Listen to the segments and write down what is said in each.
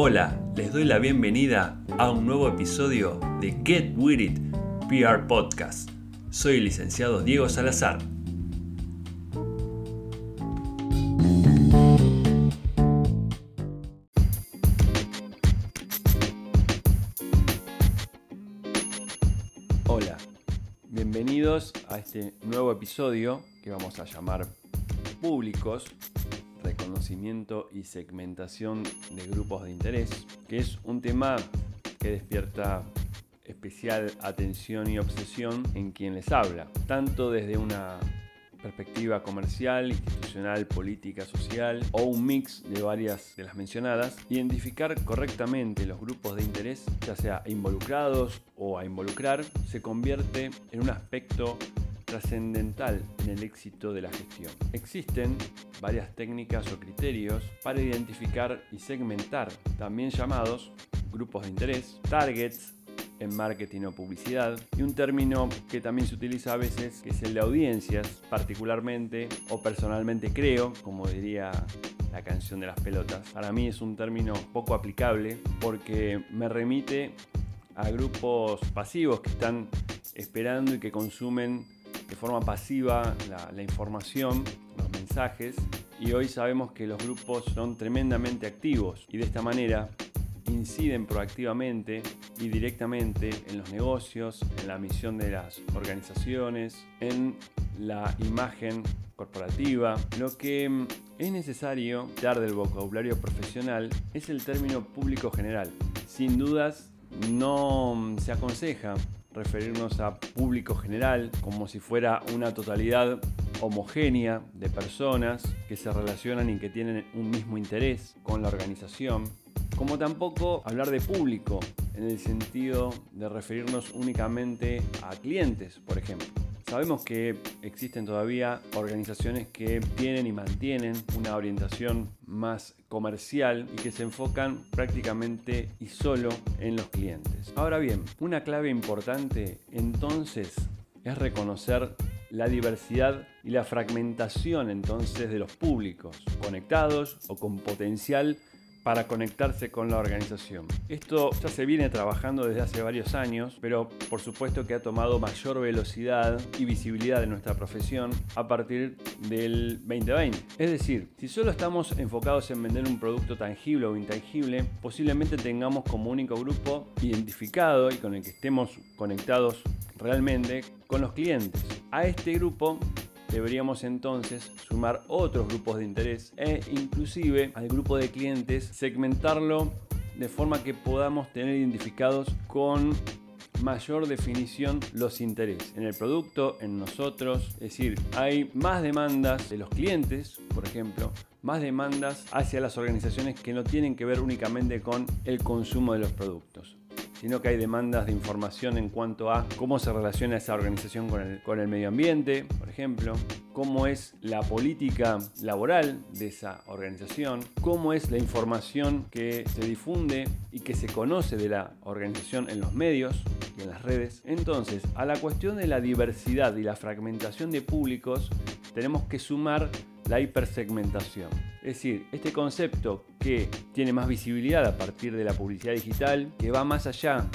Hola, les doy la bienvenida a un nuevo episodio de Get With It PR Podcast. Soy el licenciado Diego Salazar. Hola, bienvenidos a este nuevo episodio que vamos a llamar Públicos y segmentación de grupos de interés, que es un tema que despierta especial atención y obsesión en quien les habla, tanto desde una perspectiva comercial, institucional, política, social o un mix de varias de las mencionadas, identificar correctamente los grupos de interés, ya sea involucrados o a involucrar, se convierte en un aspecto trascendental en el éxito de la gestión. Existen varias técnicas o criterios para identificar y segmentar, también llamados grupos de interés, targets, en marketing o publicidad y un término que también se utiliza a veces que es el de audiencias, particularmente o personalmente creo, como diría la canción de las pelotas. Para mí es un término poco aplicable porque me remite a grupos pasivos que están esperando y que consumen de forma pasiva la, información, los mensajes, y hoy sabemos que los grupos son tremendamente activos y de esta manera inciden proactivamente y directamente en los negocios, en la misión de las organizaciones, en la imagen corporativa. Lo que mm, es necesario dar del vocabulario profesional es el término público general. Sin dudas, no mm, se aconseja referirnos a público general como si fuera una totalidad homogénea de personas que se relacionan y que tienen un mismo interés con la organización, como tampoco hablar de público en el sentido de referirnos únicamente a clientes, por ejemplo. Sabemos que existen todavía organizaciones que tienen y mantienen una orientación más comercial y que se enfocan prácticamente y solo en los clientes. Ahora bien, una clave importante entonces es reconocer la diversidad y la fragmentación entonces de los públicos conectados o con potencial para conectarse con la organización. Esto ya se viene trabajando desde hace varios años, pero por supuesto que ha tomado mayor velocidad y visibilidad de nuestra profesión a partir del 2020. Es decir, si solo estamos enfocados en vender un producto tangible o intangible, posiblemente tengamos como único grupo identificado y con el que estemos conectados realmente con los clientes. A este grupo deberíamos entonces sumar otros grupos de interés e inclusive al grupo de clientes segmentarlo de forma que podamos tener identificados con mayor definición los intereses en el producto, en nosotros. Es decir, hay más demandas de los clientes, por ejemplo, más demandas hacia las organizaciones que no tienen que ver únicamente con el consumo de los productos sino que hay demandas de información en cuanto a cómo se relaciona esa organización con el, con el medio ambiente, por ejemplo, cómo es la política laboral de esa organización, cómo es la información que se difunde y que se conoce de la organización en los medios y en las redes. Entonces, a la cuestión de la diversidad y la fragmentación de públicos, tenemos que sumar la hipersegmentación. Es decir, este concepto que tiene más visibilidad a partir de la publicidad digital, que va más allá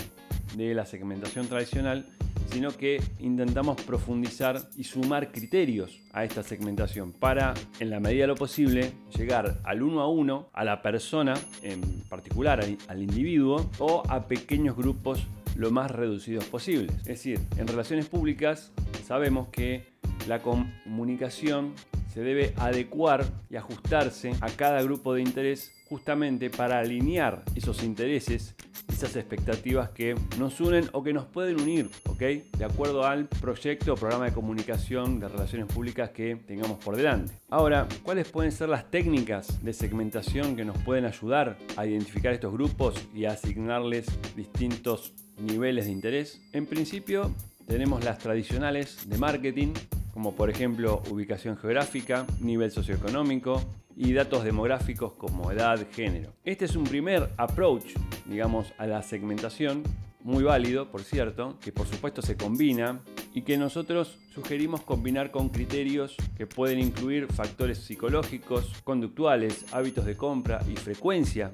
de la segmentación tradicional, sino que intentamos profundizar y sumar criterios a esta segmentación para, en la medida de lo posible, llegar al uno a uno, a la persona en particular, al individuo, o a pequeños grupos lo más reducidos posibles. Es decir, en relaciones públicas sabemos que la comunicación se debe adecuar y ajustarse a cada grupo de interés justamente para alinear esos intereses, esas expectativas que nos unen o que nos pueden unir, ¿ok? De acuerdo al proyecto o programa de comunicación de relaciones públicas que tengamos por delante. Ahora, ¿cuáles pueden ser las técnicas de segmentación que nos pueden ayudar a identificar estos grupos y a asignarles distintos niveles de interés? En principio, tenemos las tradicionales de marketing, como por ejemplo ubicación geográfica, nivel socioeconómico y datos demográficos como edad, género. Este es un primer approach, digamos, a la segmentación, muy válido, por cierto, que por supuesto se combina y que nosotros sugerimos combinar con criterios que pueden incluir factores psicológicos, conductuales, hábitos de compra y frecuencia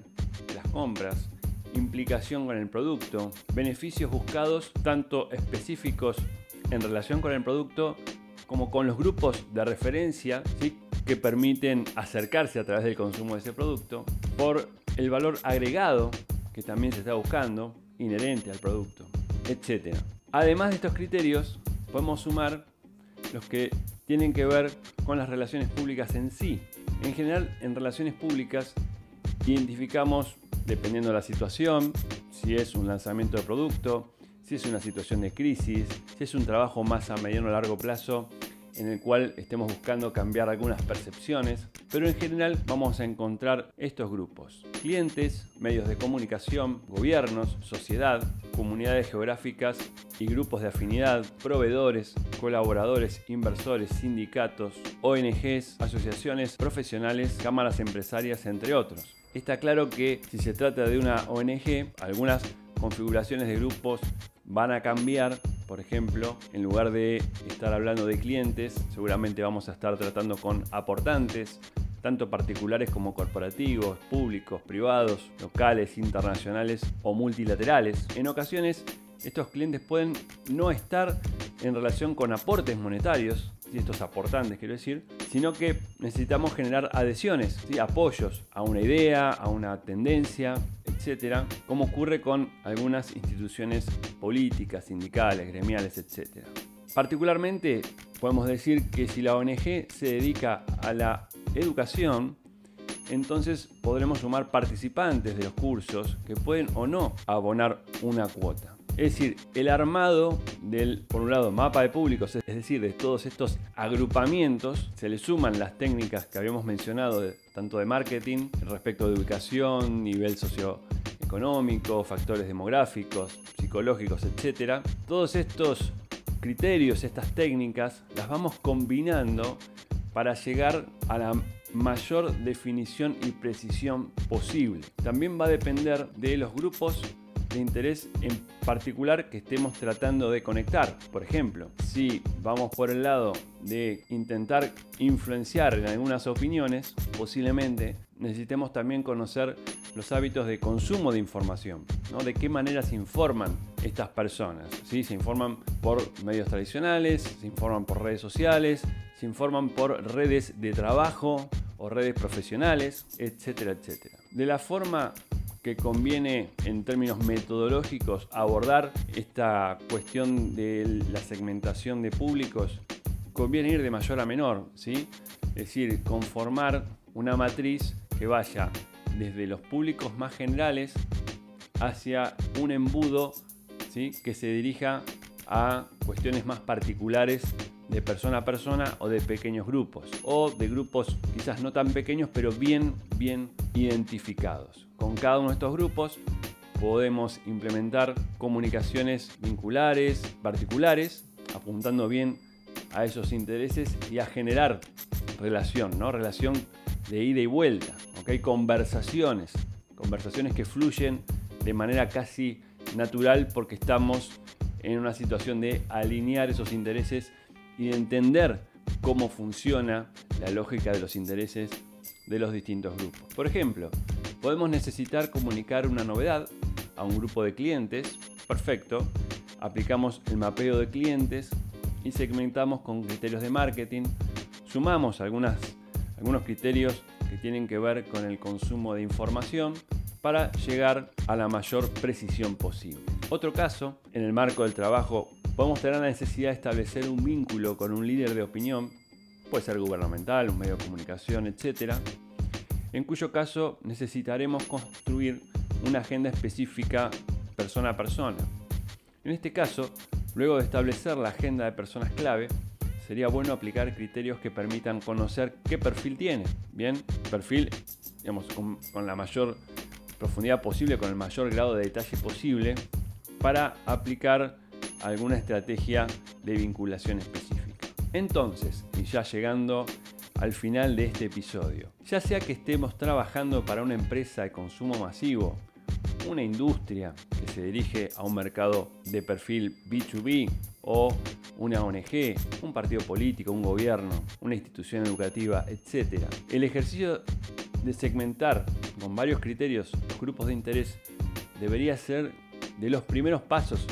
de las compras, implicación con el producto, beneficios buscados tanto específicos en relación con el producto como con los grupos de referencia que permiten acercarse a través del consumo de ese producto, por el valor agregado que también se está buscando, inherente al producto, etc. Además de estos criterios, podemos sumar los que tienen que ver con las relaciones públicas en sí. En general, en relaciones públicas identificamos, dependiendo de la situación, si es un lanzamiento de producto, si es una situación de crisis, si es un trabajo más a mediano o largo plazo en el cual estemos buscando cambiar algunas percepciones, pero en general vamos a encontrar estos grupos. Clientes, medios de comunicación, gobiernos, sociedad, comunidades geográficas y grupos de afinidad, proveedores, colaboradores, inversores, sindicatos, ONGs, asociaciones profesionales, cámaras empresarias, entre otros. Está claro que si se trata de una ONG, algunas configuraciones de grupos van a cambiar. Por ejemplo, en lugar de estar hablando de clientes, seguramente vamos a estar tratando con aportantes, tanto particulares como corporativos, públicos, privados, locales, internacionales o multilaterales. En ocasiones, estos clientes pueden no estar en relación con aportes monetarios, y estos aportantes quiero decir, sino que necesitamos generar adhesiones, apoyos a una idea, a una tendencia, etcétera, como ocurre con algunas instituciones políticas, sindicales, gremiales, etcétera. Particularmente podemos decir que si la ONG se dedica a la educación, entonces podremos sumar participantes de los cursos que pueden o no abonar una cuota. Es decir, el armado del, por un lado, mapa de públicos, es decir, de todos estos agrupamientos, se le suman las técnicas que habíamos mencionado, tanto de marketing, respecto de ubicación, nivel socioeconómico, factores demográficos, psicológicos, etc. Todos estos criterios, estas técnicas, las vamos combinando para llegar a la mayor definición y precisión posible. También va a depender de los grupos de interés en particular que estemos tratando de conectar. Por ejemplo, si vamos por el lado de intentar influenciar en algunas opiniones, posiblemente necesitemos también conocer los hábitos de consumo de información, ¿no? de qué manera se informan estas personas. ¿sí? Se informan por medios tradicionales, se informan por redes sociales, se informan por redes de trabajo o redes profesionales, etcétera, etcétera. De la forma que conviene en términos metodológicos abordar esta cuestión de la segmentación de públicos, conviene ir de mayor a menor, ¿sí? Es decir, conformar una matriz que vaya desde los públicos más generales hacia un embudo ¿sí? que se dirija a cuestiones más particulares de persona a persona o de pequeños grupos o de grupos quizás no tan pequeños pero bien bien identificados. Con cada uno de estos grupos podemos implementar comunicaciones vinculares, particulares, apuntando bien a esos intereses y a generar relación, ¿no? Relación de ida y vuelta, ¿ok? Conversaciones, conversaciones que fluyen de manera casi natural porque estamos en una situación de alinear esos intereses y de entender cómo funciona la lógica de los intereses de los distintos grupos. Por ejemplo, podemos necesitar comunicar una novedad a un grupo de clientes. Perfecto. Aplicamos el mapeo de clientes y segmentamos con criterios de marketing. Sumamos algunas, algunos criterios que tienen que ver con el consumo de información para llegar a la mayor precisión posible. Otro caso, en el marco del trabajo podemos tener la necesidad de establecer un vínculo con un líder de opinión, puede ser gubernamental, un medio de comunicación, etc., en cuyo caso necesitaremos construir una agenda específica persona a persona. En este caso, luego de establecer la agenda de personas clave, sería bueno aplicar criterios que permitan conocer qué perfil tiene. Bien, perfil, digamos, con, con la mayor profundidad posible, con el mayor grado de detalle posible, para aplicar alguna estrategia de vinculación específica. Entonces, y ya llegando al final de este episodio, ya sea que estemos trabajando para una empresa de consumo masivo, una industria que se dirige a un mercado de perfil B2B o una ONG, un partido político, un gobierno, una institución educativa, etc. El ejercicio de segmentar con varios criterios los grupos de interés debería ser de los primeros pasos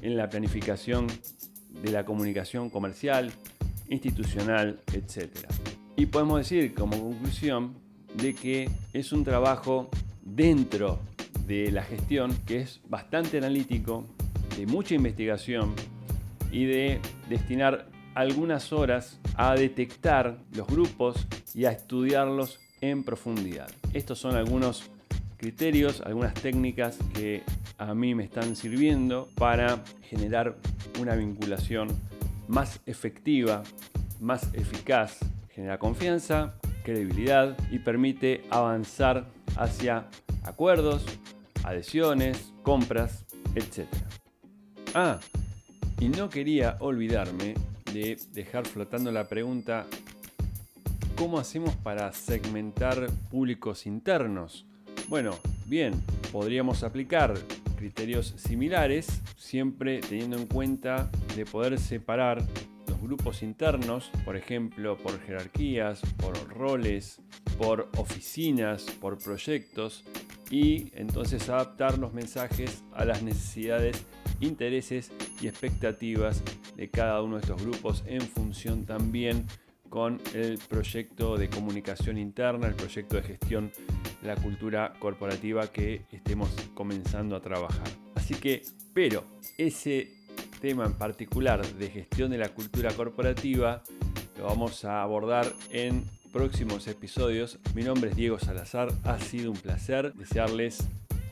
en la planificación de la comunicación comercial, institucional, etc. Y podemos decir como conclusión de que es un trabajo dentro de la gestión que es bastante analítico, de mucha investigación y de destinar algunas horas a detectar los grupos y a estudiarlos en profundidad. Estos son algunos criterios, algunas técnicas que a mí me están sirviendo para generar una vinculación más efectiva, más eficaz, genera confianza, credibilidad y permite avanzar hacia acuerdos, adhesiones, compras, etc. Ah, y no quería olvidarme de dejar flotando la pregunta, ¿cómo hacemos para segmentar públicos internos? Bueno, bien, podríamos aplicar criterios similares, siempre teniendo en cuenta de poder separar grupos internos, por ejemplo, por jerarquías, por roles, por oficinas, por proyectos, y entonces adaptar los mensajes a las necesidades, intereses y expectativas de cada uno de estos grupos en función también con el proyecto de comunicación interna, el proyecto de gestión de la cultura corporativa que estemos comenzando a trabajar. Así que, pero ese tema en particular de gestión de la cultura corporativa lo vamos a abordar en próximos episodios. Mi nombre es Diego Salazar, ha sido un placer desearles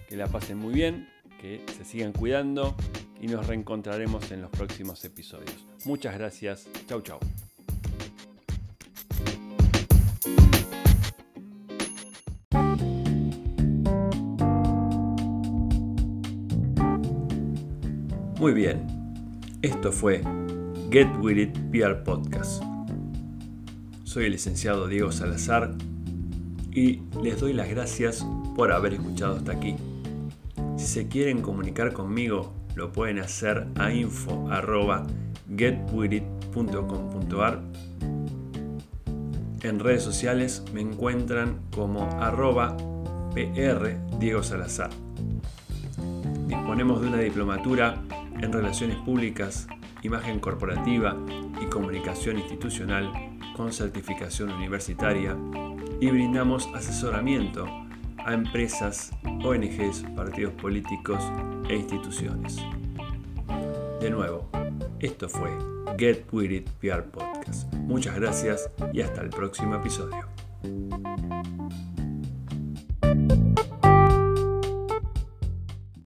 que la pasen muy bien, que se sigan cuidando y nos reencontraremos en los próximos episodios. Muchas gracias, chau chau. Muy bien, esto fue Get With It PR Podcast. Soy el licenciado Diego Salazar y les doy las gracias por haber escuchado hasta aquí. Si se quieren comunicar conmigo, lo pueden hacer a info.getwithit.com.ar. En redes sociales me encuentran como arroba PR Diego Salazar. Disponemos de una diplomatura en Relaciones Públicas, Imagen Corporativa y Comunicación Institucional con certificación universitaria y brindamos asesoramiento a empresas, ONGs, partidos políticos e instituciones. De nuevo, esto fue Get With It PR Podcast. Muchas gracias y hasta el próximo episodio.